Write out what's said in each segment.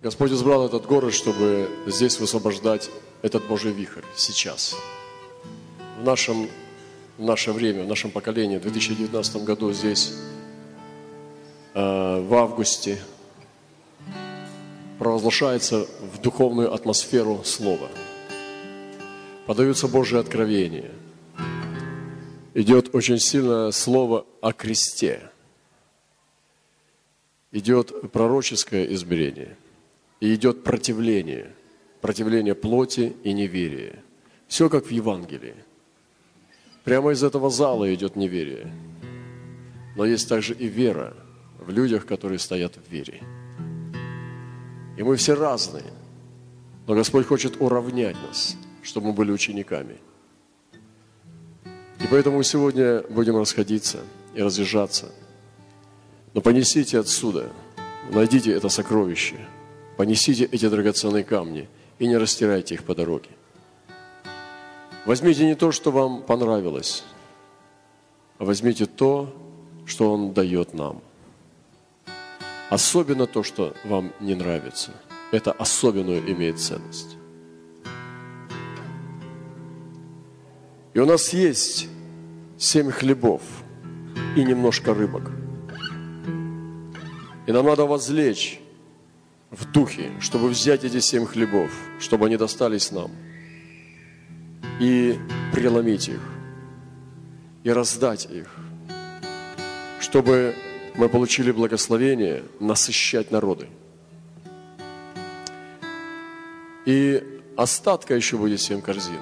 Господь избрал этот город, чтобы здесь высвобождать этот Божий вихрь сейчас. В нашем в наше время, в нашем поколении, в 2019 году здесь э, в августе провозглашается в духовную атмосферу Слова. Подаются Божьи откровения. Идет очень сильное слово о кресте. Идет пророческое измерение. И идет противление. Противление плоти и неверия. Все как в Евангелии. Прямо из этого зала идет неверие. Но есть также и вера в людях, которые стоят в вере. И мы все разные. Но Господь хочет уравнять нас, чтобы мы были учениками. И поэтому сегодня будем расходиться и разъезжаться. Но понесите отсюда, найдите это сокровище, понесите эти драгоценные камни и не растирайте их по дороге. Возьмите не то, что вам понравилось, а возьмите то, что Он дает нам. Особенно то, что вам не нравится. Это особенную имеет ценность. И у нас есть семь хлебов и немножко рыбок. И нам надо возлечь в духе, чтобы взять эти семь хлебов, чтобы они достались нам – и преломить их, и раздать их, чтобы мы получили благословение насыщать народы. И остатка еще будет семь корзин.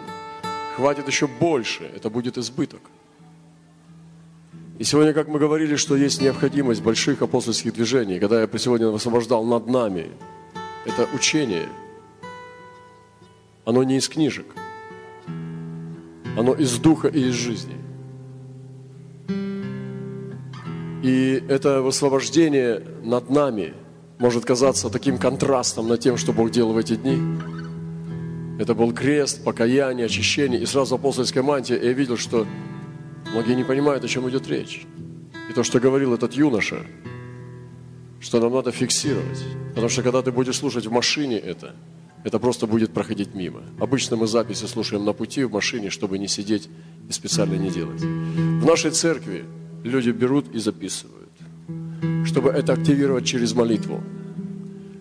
Хватит еще больше, это будет избыток. И сегодня, как мы говорили, что есть необходимость больших апостольских движений, когда я сегодня высвобождал над нами, это учение, оно не из книжек – оно из духа и из жизни. И это высвобождение над нами может казаться таким контрастом над тем, что Бог делал в эти дни. Это был крест, покаяние, очищение. И сразу апостольская мантия. И я видел, что многие не понимают, о чем идет речь. И то, что говорил этот юноша, что нам надо фиксировать. Потому что когда ты будешь слушать в машине это – это просто будет проходить мимо. Обычно мы записи слушаем на пути в машине, чтобы не сидеть и специально не делать. В нашей церкви люди берут и записывают, чтобы это активировать через молитву,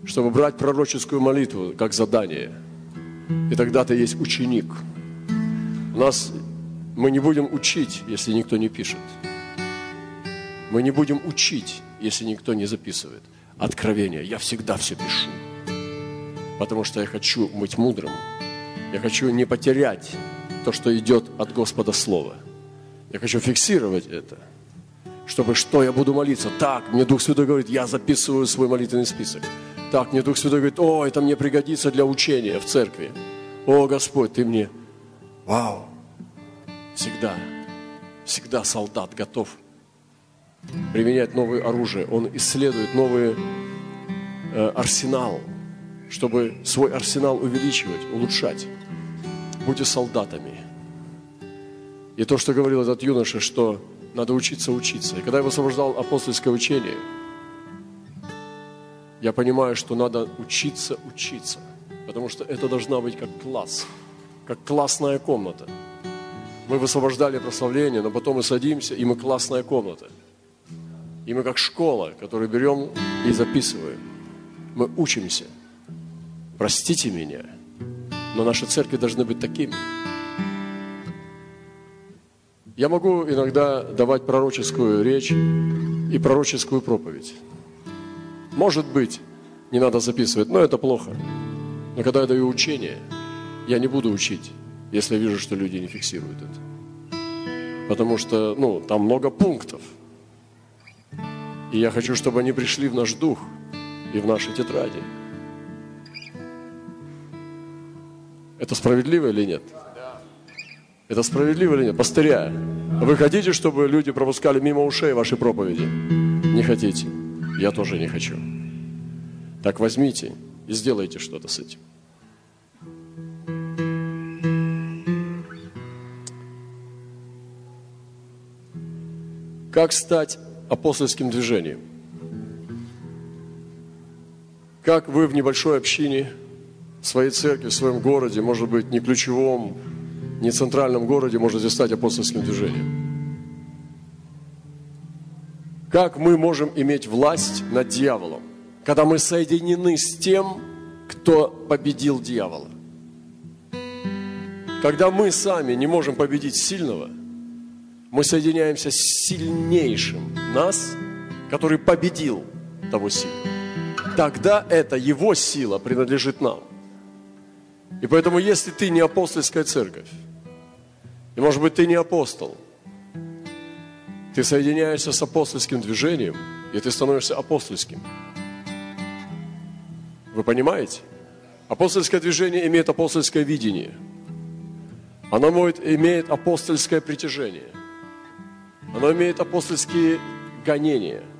чтобы брать пророческую молитву как задание. И тогда ты есть ученик. У нас мы не будем учить, если никто не пишет. Мы не будем учить, если никто не записывает. Откровение. Я всегда все пишу потому что я хочу быть мудрым. Я хочу не потерять то, что идет от Господа Слова. Я хочу фиксировать это, чтобы что я буду молиться. Так, мне Дух Святой говорит, я записываю свой молитвенный список. Так, мне Дух Святой говорит, о, это мне пригодится для учения в церкви. О, Господь, Ты мне, вау, всегда, всегда солдат готов применять новые оружие. Он исследует новый э, арсенал чтобы свой арсенал увеличивать, улучшать. Будьте солдатами. И то, что говорил этот юноша, что надо учиться учиться. И когда я высвобождал апостольское учение, я понимаю, что надо учиться учиться. Потому что это должна быть как класс, как классная комната. Мы высвобождали прославление, но потом мы садимся, и мы классная комната. И мы как школа, которую берем и записываем. Мы учимся – Простите меня, но наши церкви должны быть такими. Я могу иногда давать пророческую речь и пророческую проповедь. Может быть, не надо записывать, но это плохо. Но когда я даю учение, я не буду учить, если вижу, что люди не фиксируют это. Потому что, ну, там много пунктов. И я хочу, чтобы они пришли в наш дух и в наши тетради. Это справедливо или нет? Это справедливо или нет? Пастыря, вы хотите, чтобы люди пропускали мимо ушей ваши проповеди? Не хотите. Я тоже не хочу. Так возьмите и сделайте что-то с этим. Как стать апостольским движением? как вы в небольшой общине, в своей церкви, в своем городе, может быть, не ключевом, не центральном городе, можете стать апостольским движением. Как мы можем иметь власть над дьяволом, когда мы соединены с тем, кто победил дьявола? Когда мы сами не можем победить сильного, мы соединяемся с сильнейшим нас, который победил того сильного тогда это его сила принадлежит нам. И поэтому, если ты не апостольская церковь, и может быть ты не апостол, ты соединяешься с апостольским движением, и ты становишься апостольским. Вы понимаете? Апостольское движение имеет апостольское видение. Оно имеет апостольское притяжение. Оно имеет апостольские гонения –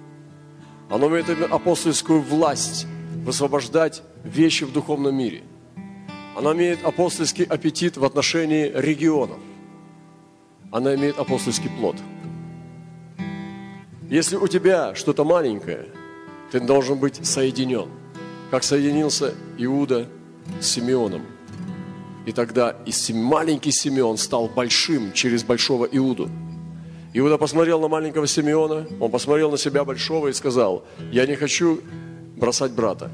оно имеет апостольскую власть высвобождать вещи в духовном мире. Она имеет апостольский аппетит в отношении регионов. Она имеет апостольский плод. Если у тебя что-то маленькое, ты должен быть соединен, как соединился Иуда с Симеоном. И тогда и маленький Симеон стал большим через большого Иуду – Иуда посмотрел на маленького Симеона, он посмотрел на себя большого и сказал, я не хочу бросать брата,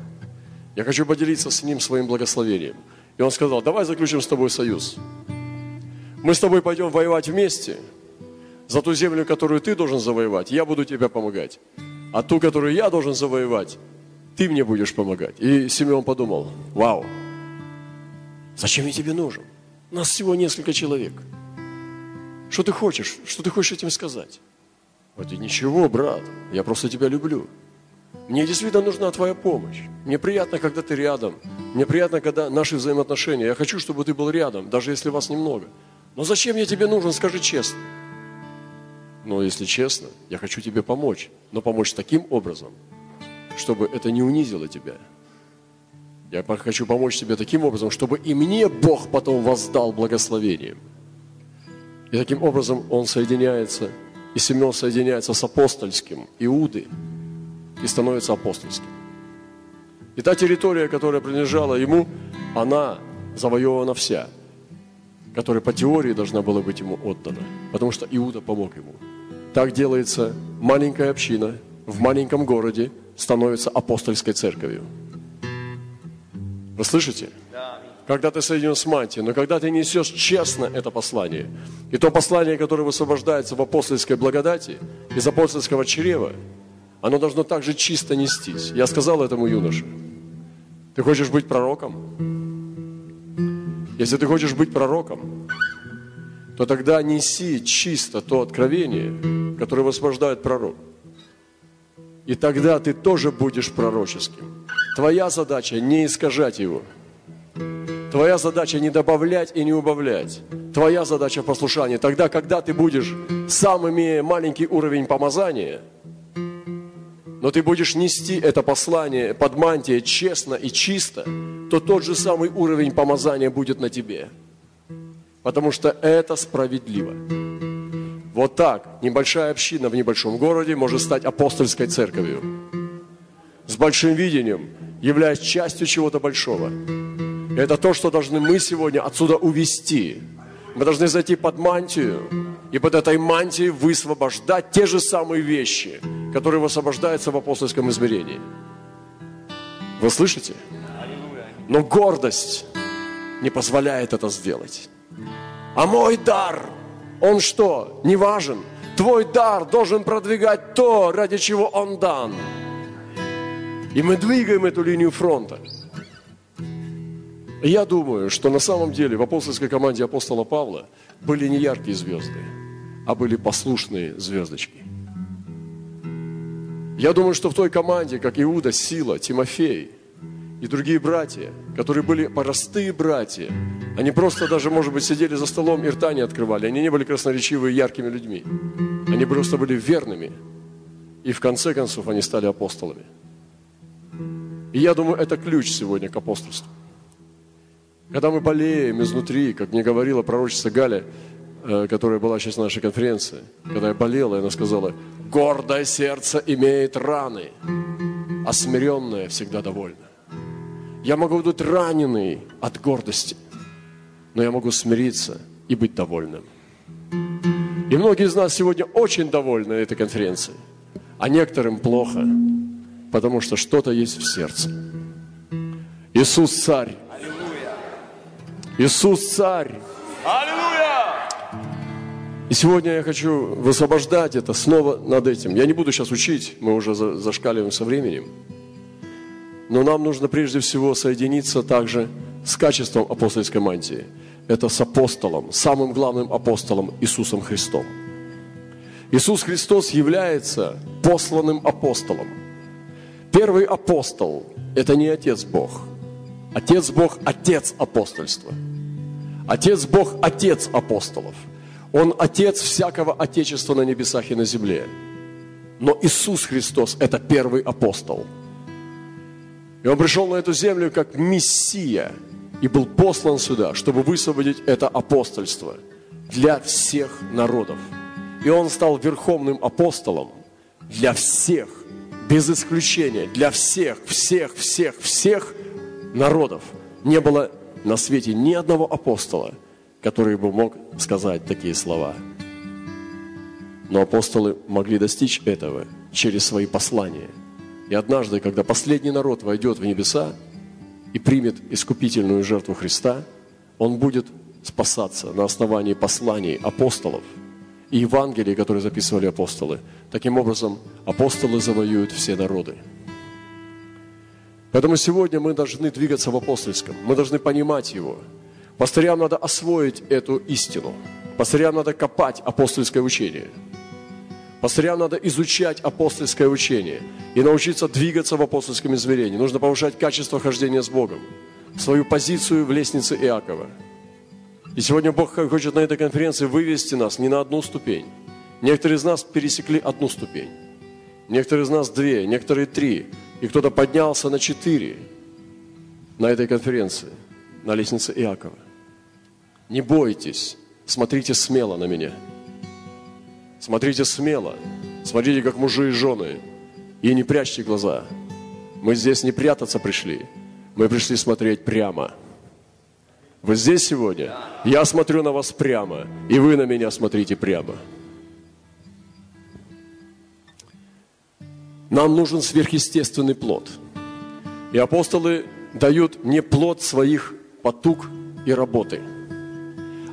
я хочу поделиться с ним своим благословением. И он сказал, давай заключим с тобой союз. Мы с тобой пойдем воевать вместе за ту землю, которую ты должен завоевать, я буду тебе помогать. А ту, которую я должен завоевать, ты мне будешь помогать. И Симеон подумал, вау, зачем я тебе нужен? Нас всего несколько человек – что ты хочешь? Что ты хочешь этим сказать? Вот и ничего, брат, я просто тебя люблю. Мне действительно нужна твоя помощь. Мне приятно, когда ты рядом. Мне приятно, когда наши взаимоотношения. Я хочу, чтобы ты был рядом, даже если вас немного. Но зачем я тебе нужен, скажи честно. Но если честно, я хочу тебе помочь. Но помочь таким образом, чтобы это не унизило тебя. Я хочу помочь тебе таким образом, чтобы и мне Бог потом воздал благословением. И таким образом он соединяется, и Симеон соединяется с апостольским, Иуды, и становится апостольским. И та территория, которая принадлежала ему, она завоевана вся, которая по теории должна была быть ему отдана, потому что Иуда помог ему. Так делается маленькая община в маленьком городе становится апостольской церковью. Вы слышите? Когда ты соединен с мантией, но когда ты несешь честно это послание, и то послание, которое высвобождается в апостольской благодати, из апостольского чрева, оно должно также чисто нестись. Я сказал этому юноше, ты хочешь быть пророком? Если ты хочешь быть пророком, то тогда неси чисто то откровение, которое высвобождает пророк. И тогда ты тоже будешь пророческим. Твоя задача не искажать его – Твоя задача не добавлять и не убавлять. Твоя задача послушания. Тогда, когда ты будешь сам имея маленький уровень помазания, но ты будешь нести это послание под мантией честно и чисто, то тот же самый уровень помазания будет на тебе. Потому что это справедливо. Вот так небольшая община в небольшом городе может стать апостольской церковью. С большим видением, являясь частью чего-то большого. Это то, что должны мы сегодня отсюда увести. Мы должны зайти под мантию и под этой мантией высвобождать те же самые вещи, которые высвобождаются в апостольском измерении. Вы слышите? Но гордость не позволяет это сделать. А мой дар, он что, не важен? Твой дар должен продвигать то, ради чего он дан. И мы двигаем эту линию фронта. Я думаю, что на самом деле в апостольской команде апостола Павла были не яркие звезды, а были послушные звездочки. Я думаю, что в той команде, как Иуда, Сила, Тимофей и другие братья, которые были простые братья, они просто даже, может быть, сидели за столом и рта не открывали. Они не были красноречивыми, яркими людьми. Они просто были верными. И в конце концов они стали апостолами. И я думаю, это ключ сегодня к апостольству. Когда мы болеем изнутри, как мне говорила пророчица Галя, э, которая была сейчас на нашей конференции, когда я болела, она сказала, гордое сердце имеет раны, а смиренное всегда довольно. Я могу быть раненый от гордости, но я могу смириться и быть довольным. И многие из нас сегодня очень довольны этой конференцией, а некоторым плохо, потому что что-то есть в сердце. Иисус царь. Иисус царь. Аллилуйя! И сегодня я хочу высвобождать это снова над этим. Я не буду сейчас учить, мы уже зашкаливаем со временем. Но нам нужно прежде всего соединиться также с качеством апостольской мантии. Это с апостолом, самым главным апостолом Иисусом Христом. Иисус Христос является посланным апостолом. Первый апостол – это не Отец Бог. Отец Бог – Отец апостольства. Отец Бог – Отец апостолов. Он Отец всякого Отечества на небесах и на земле. Но Иисус Христос – это первый апостол – и он пришел на эту землю как Мессия и был послан сюда, чтобы высвободить это апостольство для всех народов. И он стал верховным апостолом для всех, без исключения, для всех, всех, всех, всех народов. Не было на свете ни одного апостола, который бы мог сказать такие слова. Но апостолы могли достичь этого через свои послания – и однажды, когда последний народ войдет в небеса и примет искупительную жертву Христа, он будет спасаться на основании посланий апостолов и Евангелий, которые записывали апостолы. Таким образом, апостолы завоюют все народы. Поэтому сегодня мы должны двигаться в апостольском, мы должны понимать его. Пастырям надо освоить эту истину. Пастырям надо копать апостольское учение – Пастырям надо изучать апостольское учение и научиться двигаться в апостольском измерении. Нужно повышать качество хождения с Богом, свою позицию в лестнице Иакова. И сегодня Бог хочет на этой конференции вывести нас не на одну ступень. Некоторые из нас пересекли одну ступень, некоторые из нас две, некоторые три, и кто-то поднялся на четыре на этой конференции, на лестнице Иакова. Не бойтесь, смотрите смело на меня – Смотрите смело. Смотрите, как мужи и жены. И не прячьте глаза. Мы здесь не прятаться пришли. Мы пришли смотреть прямо. Вы здесь сегодня? Я смотрю на вас прямо. И вы на меня смотрите прямо. Нам нужен сверхъестественный плод. И апостолы дают не плод своих потуг и работы.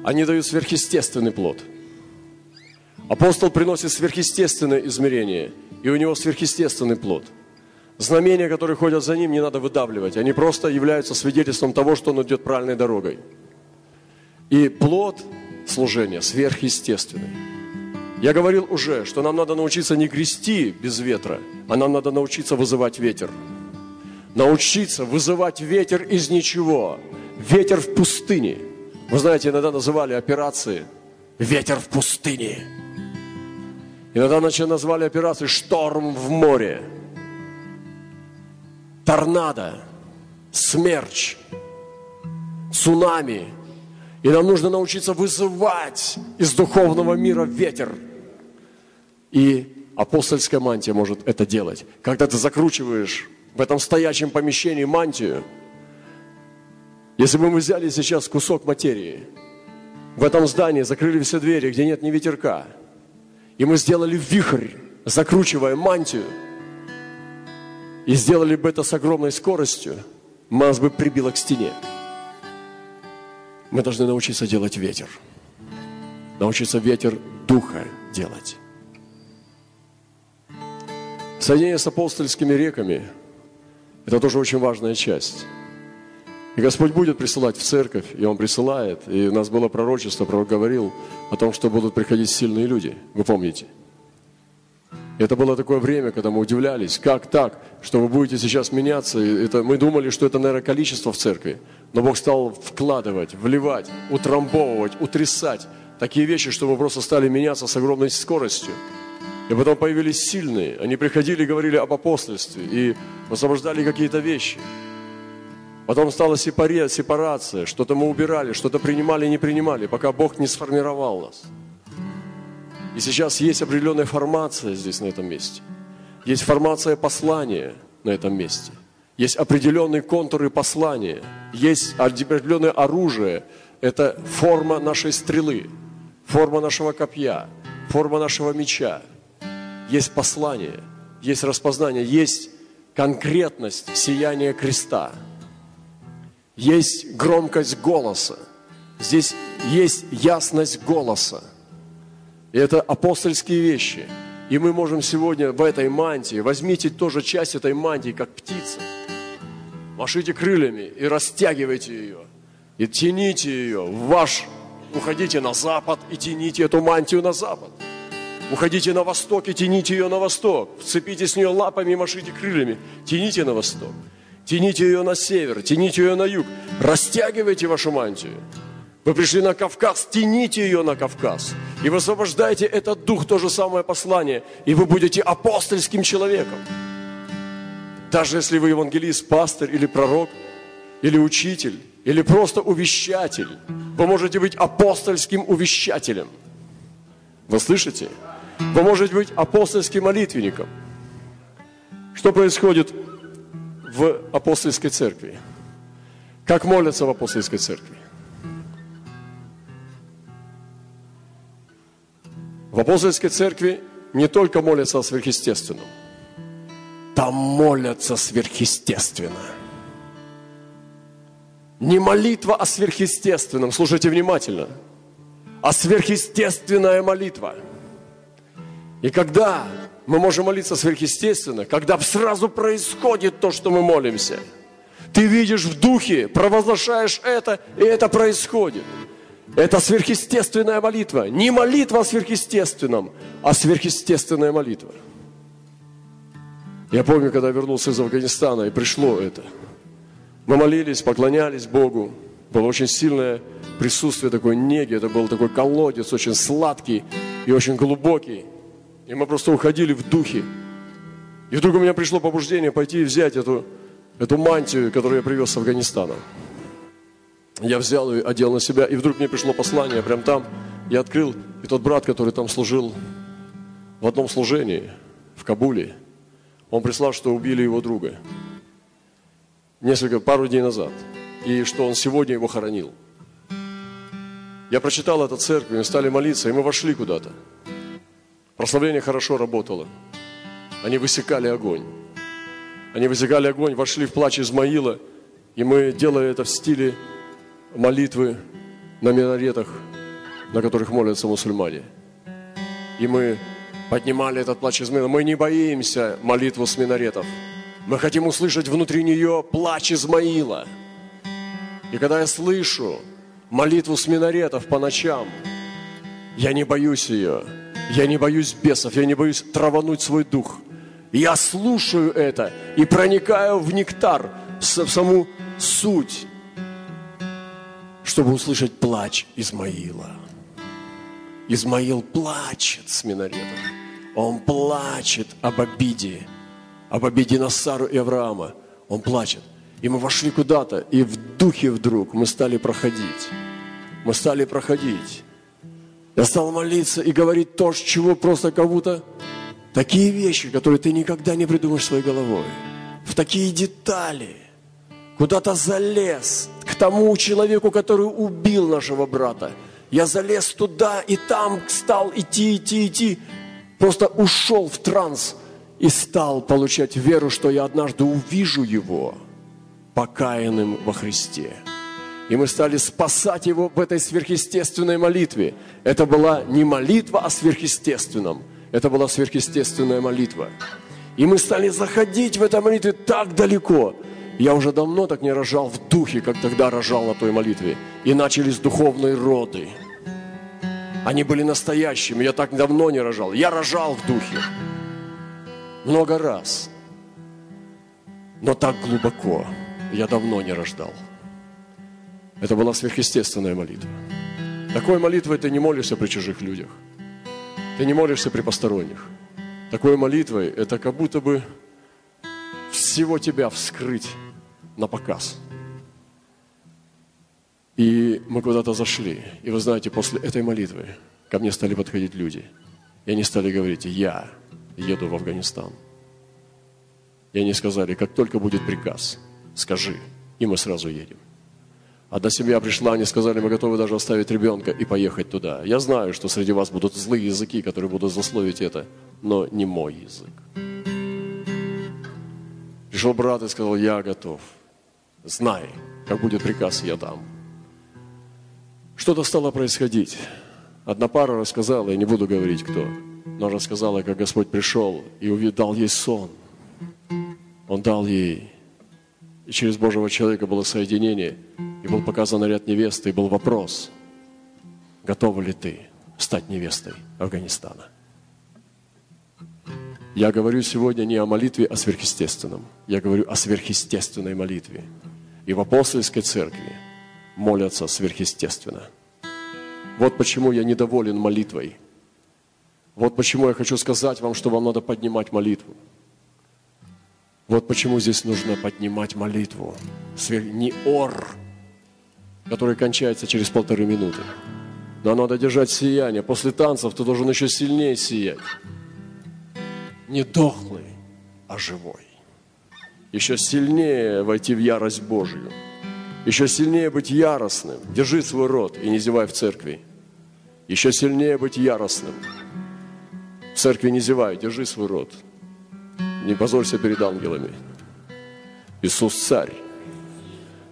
Они дают сверхъестественный плод – Апостол приносит сверхъестественное измерение, и у него сверхъестественный плод. Знамения, которые ходят за ним, не надо выдавливать. Они просто являются свидетельством того, что он идет правильной дорогой. И плод служения сверхъестественный. Я говорил уже, что нам надо научиться не грести без ветра, а нам надо научиться вызывать ветер. Научиться вызывать ветер из ничего. Ветер в пустыне. Вы знаете, иногда называли операции «ветер в пустыне». Иногда назвали операцию «Шторм в море», «Торнадо», «Смерч», «Цунами». И нам нужно научиться вызывать из духовного мира ветер. И апостольская мантия может это делать. Когда ты закручиваешь в этом стоячем помещении мантию, если бы мы взяли сейчас кусок материи, в этом здании закрыли все двери, где нет ни ветерка – и мы сделали вихрь, закручивая мантию, и сделали бы это с огромной скоростью, нас бы прибило к стене. Мы должны научиться делать ветер. Научиться ветер духа делать. Соединение с апостольскими реками – это тоже очень важная часть. И Господь будет присылать в церковь, и Он присылает. И у нас было пророчество, пророк говорил о том, что будут приходить сильные люди. Вы помните? Это было такое время, когда мы удивлялись, как так, что вы будете сейчас меняться. Это, мы думали, что это, наверное, количество в церкви. Но Бог стал вкладывать, вливать, утрамбовывать, утрясать такие вещи, что мы просто стали меняться с огромной скоростью. И потом появились сильные. Они приходили и говорили об апостольстве и освобождали какие-то вещи. Потом стала сепарация, что-то мы убирали, что-то принимали, не принимали, пока Бог не сформировал нас. И сейчас есть определенная формация здесь, на этом месте. Есть формация послания на этом месте. есть определенные контуры послания, есть определенное оружие. Это форма нашей стрелы, форма нашего копья, форма нашего меча. Есть послание, есть распознание, есть конкретность сияния креста. Есть громкость голоса. Здесь есть ясность голоса. И это апостольские вещи. И мы можем сегодня в этой мантии, возьмите тоже часть этой мантии, как птица – машите крыльями и растягивайте ее, и тяните ее в ваш, уходите на запад и тяните эту мантию на запад. Уходите на восток и тяните ее на восток. Вцепитесь с нее лапами и машите крыльями. Тяните на восток. Тяните ее на север, тяните ее на юг. Растягивайте вашу мантию. Вы пришли на Кавказ, тяните ее на Кавказ. И высвобождайте этот дух, то же самое послание. И вы будете апостольским человеком. Даже если вы евангелист, пастор или пророк, или учитель, или просто увещатель, вы можете быть апостольским увещателем. Вы слышите? Вы можете быть апостольским молитвенником. Что происходит в апостольской церкви? Как молятся в апостольской церкви? В апостольской церкви не только молятся о сверхъестественном – там молятся сверхъестественно. Не молитва о сверхъестественном, слушайте внимательно, а сверхъестественная молитва. И когда мы можем молиться сверхъестественно, когда сразу происходит то, что мы молимся, ты видишь в духе, провозглашаешь это, и это происходит. Это сверхъестественная молитва. Не молитва о сверхъестественном, а сверхъестественная молитва. Я помню, когда вернулся из Афганистана, и пришло это. Мы молились, поклонялись Богу. Было очень сильное присутствие такой неги. Это был такой колодец, очень сладкий и очень глубокий. И мы просто уходили в духе. И вдруг у меня пришло побуждение пойти и взять эту, эту мантию, которую я привез с Афганистана. Я взял ее, одел на себя, и вдруг мне пришло послание прям там. Я открыл, и тот брат, который там служил в одном служении в Кабуле – он прислал, что убили его друга. Несколько, пару дней назад. И что он сегодня его хоронил. Я прочитал это церкви, мы стали молиться, и мы вошли куда-то. Прославление хорошо работало. Они высекали огонь. Они высекали огонь, вошли в плач Измаила, и мы делали это в стиле молитвы на минаретах, на которых молятся мусульмане. И мы поднимали этот плач Измаила. Мы не боимся молитву с минаретов. Мы хотим услышать внутри нее плач Измаила. И когда я слышу молитву с минаретов по ночам, я не боюсь ее. Я не боюсь бесов, я не боюсь травануть свой дух. Я слушаю это и проникаю в нектар, в саму суть, чтобы услышать плач Измаила. Измаил плачет с минаретов. Он плачет об обиде, об обиде на Сару и Авраама. Он плачет. И мы вошли куда-то, и в духе вдруг мы стали проходить. Мы стали проходить. Я стал молиться и говорить то, чего просто как будто такие вещи, которые ты никогда не придумаешь своей головой. В такие детали. Куда-то залез к тому человеку, который убил нашего брата. Я залез туда и там стал идти, идти, идти просто ушел в транс и стал получать веру, что я однажды увижу его покаянным во Христе. И мы стали спасать его в этой сверхъестественной молитве. Это была не молитва о сверхъестественном, это была сверхъестественная молитва. И мы стали заходить в этой молитве так далеко. Я уже давно так не рожал в духе, как тогда рожал на той молитве. И начались духовные роды – они были настоящими. Я так давно не рожал. Я рожал в духе. Много раз. Но так глубоко я давно не рождал. Это была сверхъестественная молитва. Такой молитвой ты не молишься при чужих людях. Ты не молишься при посторонних. Такой молитвой это как будто бы всего тебя вскрыть на показ – и мы куда-то зашли. И вы знаете, после этой молитвы ко мне стали подходить люди. И они стали говорить, я еду в Афганистан. И они сказали, как только будет приказ, скажи, и мы сразу едем. Одна семья пришла, они сказали, мы готовы даже оставить ребенка и поехать туда. Я знаю, что среди вас будут злые языки, которые будут засловить это, но не мой язык. Пришел брат и сказал, я готов. Знай, как будет приказ, я дам. Что-то стало происходить. Одна пара рассказала, я не буду говорить кто, но рассказала, как Господь пришел и увидал ей сон. Он дал ей, и через Божьего человека было соединение, и был показан ряд невесты, и был вопрос, готова ли ты стать невестой Афганистана? Я говорю сегодня не о молитве о сверхъестественном, я говорю о сверхъестественной молитве. И в апостольской церкви молятся сверхъестественно. Вот почему я недоволен молитвой. Вот почему я хочу сказать вам, что вам надо поднимать молитву. Вот почему здесь нужно поднимать молитву. Не ор, который кончается через полторы минуты. Но надо держать сияние. После танцев ты должен еще сильнее сиять не дохлый, а живой. Еще сильнее войти в ярость Божью. Еще сильнее быть яростным. Держи свой рот и не зевай в церкви. Еще сильнее быть яростным. В церкви не зевай, держи свой рот. Не позорься перед ангелами. Иисус царь.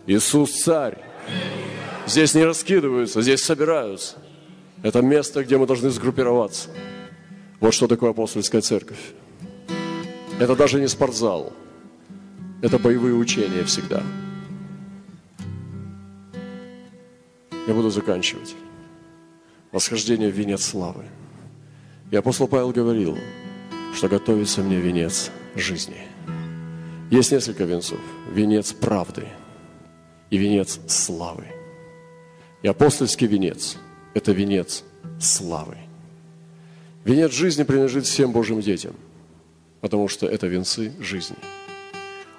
Иисус царь. Здесь не раскидываются, здесь собираются. Это место, где мы должны сгруппироваться. Вот что такое апостольская церковь. Это даже не спортзал. Это боевые учения всегда. Я буду заканчивать. Восхождение в венец славы. И апостол Павел говорил, что готовится мне венец жизни. Есть несколько венцов. Венец правды и венец славы. И апостольский венец – это венец славы. Венец жизни принадлежит всем Божьим детям – потому что это венцы жизни.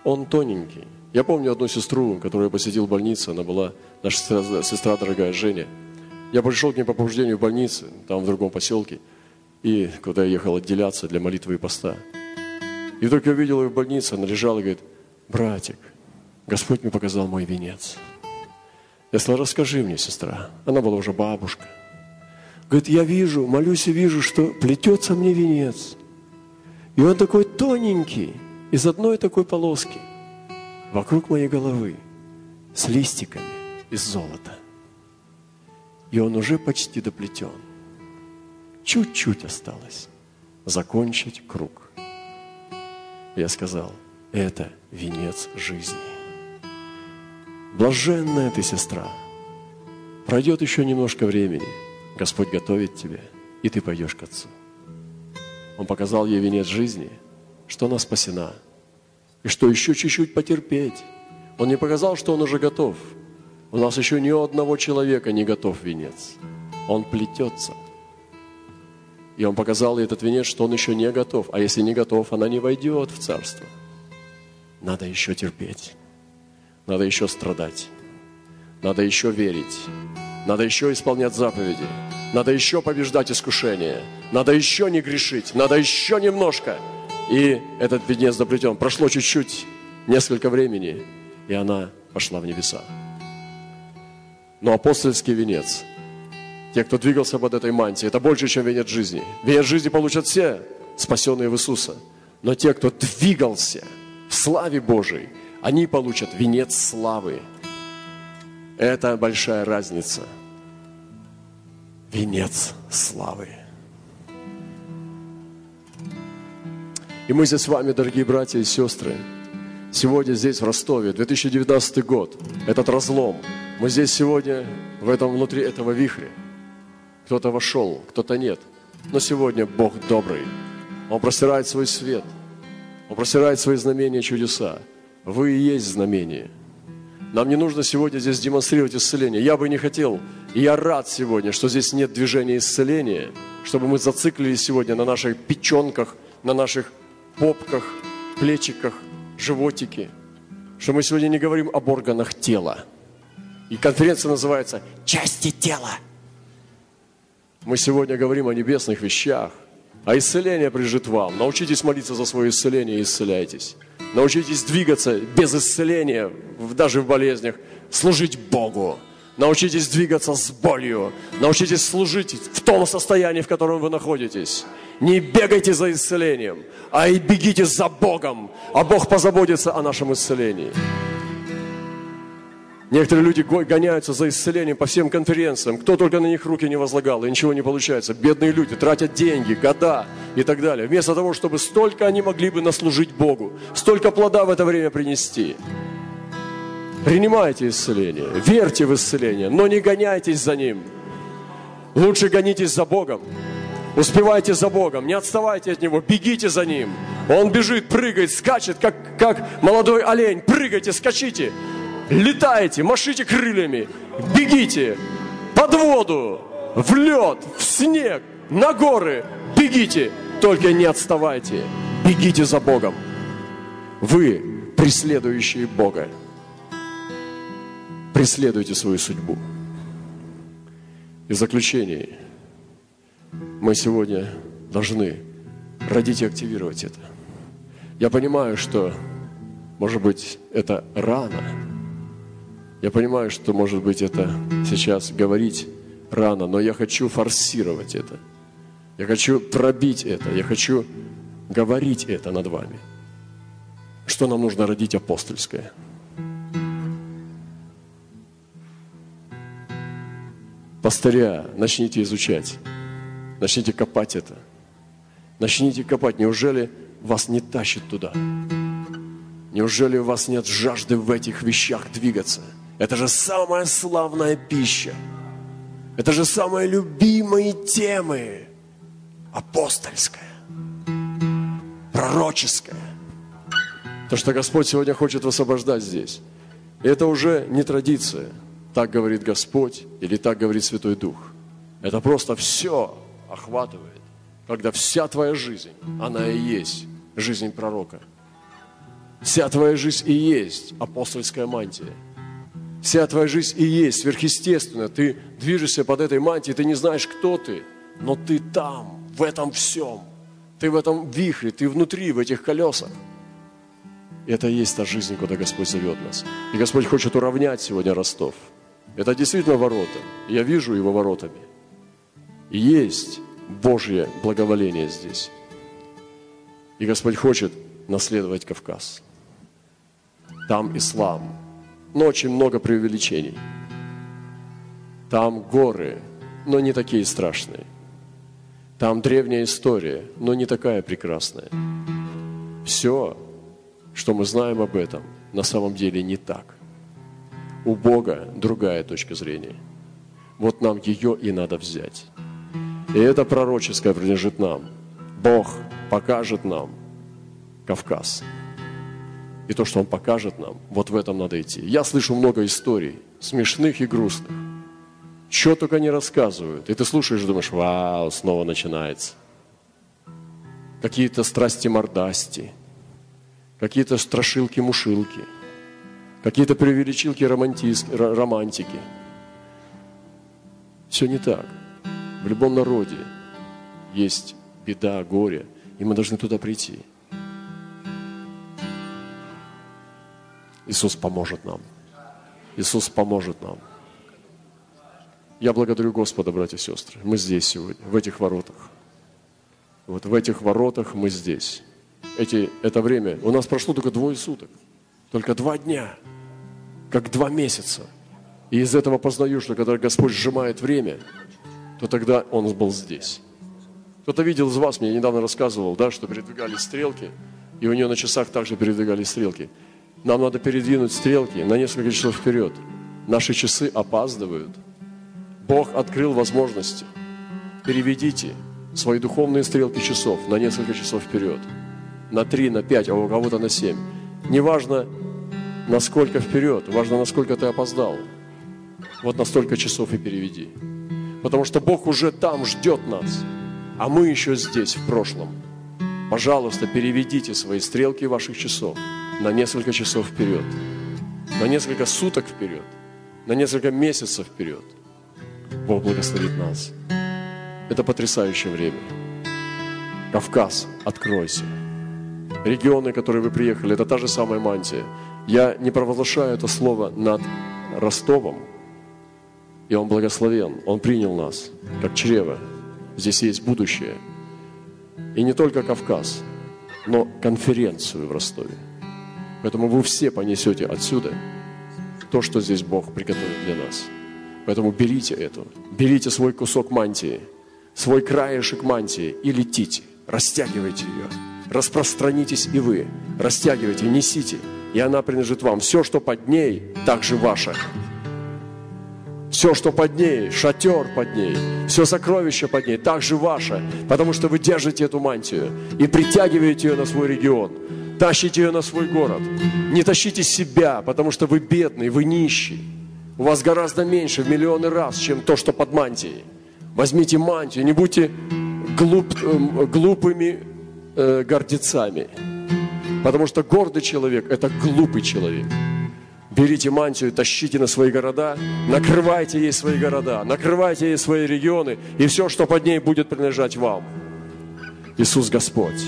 Он тоненький. Я помню одну сестру, которую я посетил в больнице, она была наша сестра, сестра дорогая Женя. Я пришел к ней по побуждению в больнице, там в другом поселке, и куда я ехал отделяться для молитвы и поста. И вдруг я увидел ее в больнице, она лежала и говорит, братик, Господь мне показал мой венец. Я сказал, расскажи мне, сестра. Она была уже бабушка. Говорит, я вижу, молюсь и вижу, что плетется мне венец. И он такой тоненький, из одной такой полоски, вокруг моей головы, с листиками из золота. И он уже почти доплетен. Чуть-чуть осталось закончить круг. Я сказал, это венец жизни. Блаженная ты, сестра. Пройдет еще немножко времени. Господь готовит тебя, и ты пойдешь к Отцу. Он показал ей венец жизни, что она спасена, и что еще чуть-чуть потерпеть. Он не показал, что он уже готов. У нас еще ни у одного человека не готов венец. Он плетется. И он показал ей этот венец, что он еще не готов. А если не готов, она не войдет в царство. Надо еще терпеть. Надо еще страдать. Надо еще верить. Надо еще исполнять заповеди. Надо еще побеждать искушение. Надо еще не грешить. Надо еще немножко. И этот венец заплетен. Прошло чуть-чуть, несколько времени, и она пошла в небеса. Но апостольский венец, те, кто двигался под этой мантией, это больше, чем венец жизни. Венец жизни получат все, спасенные в Иисуса. Но те, кто двигался в славе Божией, они получат венец славы. Это большая разница – венец славы. И мы здесь с вами, дорогие братья и сестры, сегодня здесь, в Ростове, 2019 год, этот разлом. Мы здесь сегодня, в этом, внутри этого вихря. Кто-то вошел, кто-то нет. Но сегодня Бог добрый. Он простирает свой свет. Он простирает свои знамения чудеса. Вы и есть знамение – нам не нужно сегодня здесь демонстрировать исцеление. Я бы не хотел, и я рад сегодня, что здесь нет движения исцеления, чтобы мы зациклились сегодня на наших печенках, на наших попках, плечиках, животике, что мы сегодня не говорим об органах тела. И конференция называется «Части тела». Мы сегодня говорим о небесных вещах, а исцеление прижит вам. Научитесь молиться за свое исцеление и исцеляйтесь. Научитесь двигаться без исцеления, даже в болезнях, служить Богу. Научитесь двигаться с болью. Научитесь служить в том состоянии, в котором вы находитесь. Не бегайте за исцелением, а и бегите за Богом. А Бог позаботится о нашем исцелении. Некоторые люди го- гоняются за исцелением по всем конференциям. Кто только на них руки не возлагал, и ничего не получается. Бедные люди тратят деньги, года и так далее. Вместо того, чтобы столько они могли бы наслужить Богу, столько плода в это время принести. Принимайте исцеление, верьте в исцеление, но не гоняйтесь за ним. Лучше гонитесь за Богом. Успевайте за Богом, не отставайте от Него, бегите за Ним. Он бежит, прыгает, скачет, как, как молодой олень. Прыгайте, скачите, летайте, машите крыльями, бегите под воду, в лед, в снег, на горы. Бегите, только не отставайте. Бегите за Богом. Вы, преследующие Бога, преследуйте свою судьбу. И в заключение – мы сегодня должны родить и активировать это. Я понимаю, что, может быть, это рано. Я понимаю, что, может быть, это сейчас говорить рано, но я хочу форсировать это. Я хочу пробить это. Я хочу говорить это над вами. Что нам нужно родить апостольское? Пастыря, начните изучать. Начните копать это. Начните копать. Неужели вас не тащит туда? Неужели у вас нет жажды в этих вещах двигаться? Это же самая славная пища. Это же самые любимые темы. Апостольская. Пророческая. То, что Господь сегодня хочет высвобождать здесь. И это уже не традиция. Так говорит Господь или так говорит Святой Дух. Это просто все охватывает, когда вся твоя жизнь, она и есть жизнь пророка. Вся твоя жизнь и есть апостольская мантия. Вся твоя жизнь и есть сверхъестественно. Ты движешься под этой мантией, ты не знаешь, кто ты, но ты там, в этом всем. Ты в этом вихре, ты внутри, в этих колесах. И это и есть та жизнь, куда Господь зовет нас. И Господь хочет уравнять сегодня Ростов. Это действительно ворота. Я вижу его воротами. Есть Божье благоволение здесь. И Господь хочет наследовать Кавказ. Там ислам, но очень много преувеличений. Там горы, но не такие страшные. Там древняя история, но не такая прекрасная. Все, что мы знаем об этом, на самом деле не так. У Бога другая точка зрения. Вот нам ее и надо взять. И это пророческое принадлежит нам. Бог покажет нам Кавказ. И то, что Он покажет нам, вот в этом надо идти. Я слышу много историй, смешных и грустных. Что только не рассказывают. И ты слушаешь и думаешь, вау, снова начинается. Какие-то страсти-мордасти, какие-то страшилки-мушилки, какие-то преувеличилки романтис- ро- романтики. Все не так. В любом народе есть беда, горе, и мы должны туда прийти. Иисус поможет нам. Иисус поможет нам. Я благодарю Господа, братья и сестры. Мы здесь сегодня, в этих воротах. Вот в этих воротах мы здесь. Эти, это время, у нас прошло только двое суток. Только два дня. Как два месяца. И из этого познаю, что когда Господь сжимает время, то тогда Он был здесь. Кто-то видел из вас, мне недавно рассказывал, да, что передвигались стрелки, и у нее на часах также передвигались стрелки. Нам надо передвинуть стрелки на несколько часов вперед. Наши часы опаздывают. Бог открыл возможности. Переведите свои духовные стрелки часов на несколько часов вперед. На три, на пять, а у кого-то на семь. Неважно, насколько вперед, важно, насколько ты опоздал. Вот на столько часов и переведи. Потому что Бог уже там ждет нас, а мы еще здесь, в прошлом. Пожалуйста, переведите свои стрелки ваших часов на несколько часов вперед, на несколько суток вперед, на несколько месяцев вперед. Бог благословит нас. Это потрясающее время. Кавказ, откройся. регионы, которые вы приехали, это та же самая мантия. Я не провозглашаю это слово над Ростовом, и он благословен, он принял нас, как чрево. Здесь есть будущее. И не только Кавказ, но конференцию в Ростове. Поэтому вы все понесете отсюда то, что здесь Бог приготовил для нас. Поэтому берите это, берите свой кусок мантии, свой краешек мантии и летите, растягивайте ее, распространитесь и вы, растягивайте, несите, и она принадлежит вам. Все, что под ней, также ваше. Все, что под ней, шатер под ней, все сокровище под ней, также ваше, потому что вы держите эту мантию и притягиваете ее на свой регион, тащите ее на свой город. Не тащите себя, потому что вы бедный, вы нищий. У вас гораздо меньше, в миллионы раз, чем то, что под мантией. Возьмите мантию, не будьте глуп, э, глупыми э, гордецами. Потому что гордый человек – это глупый человек. Берите мантию, тащите на свои города, накрывайте ей свои города, накрывайте ей свои регионы, и все, что под ней будет принадлежать вам. Иисус Господь.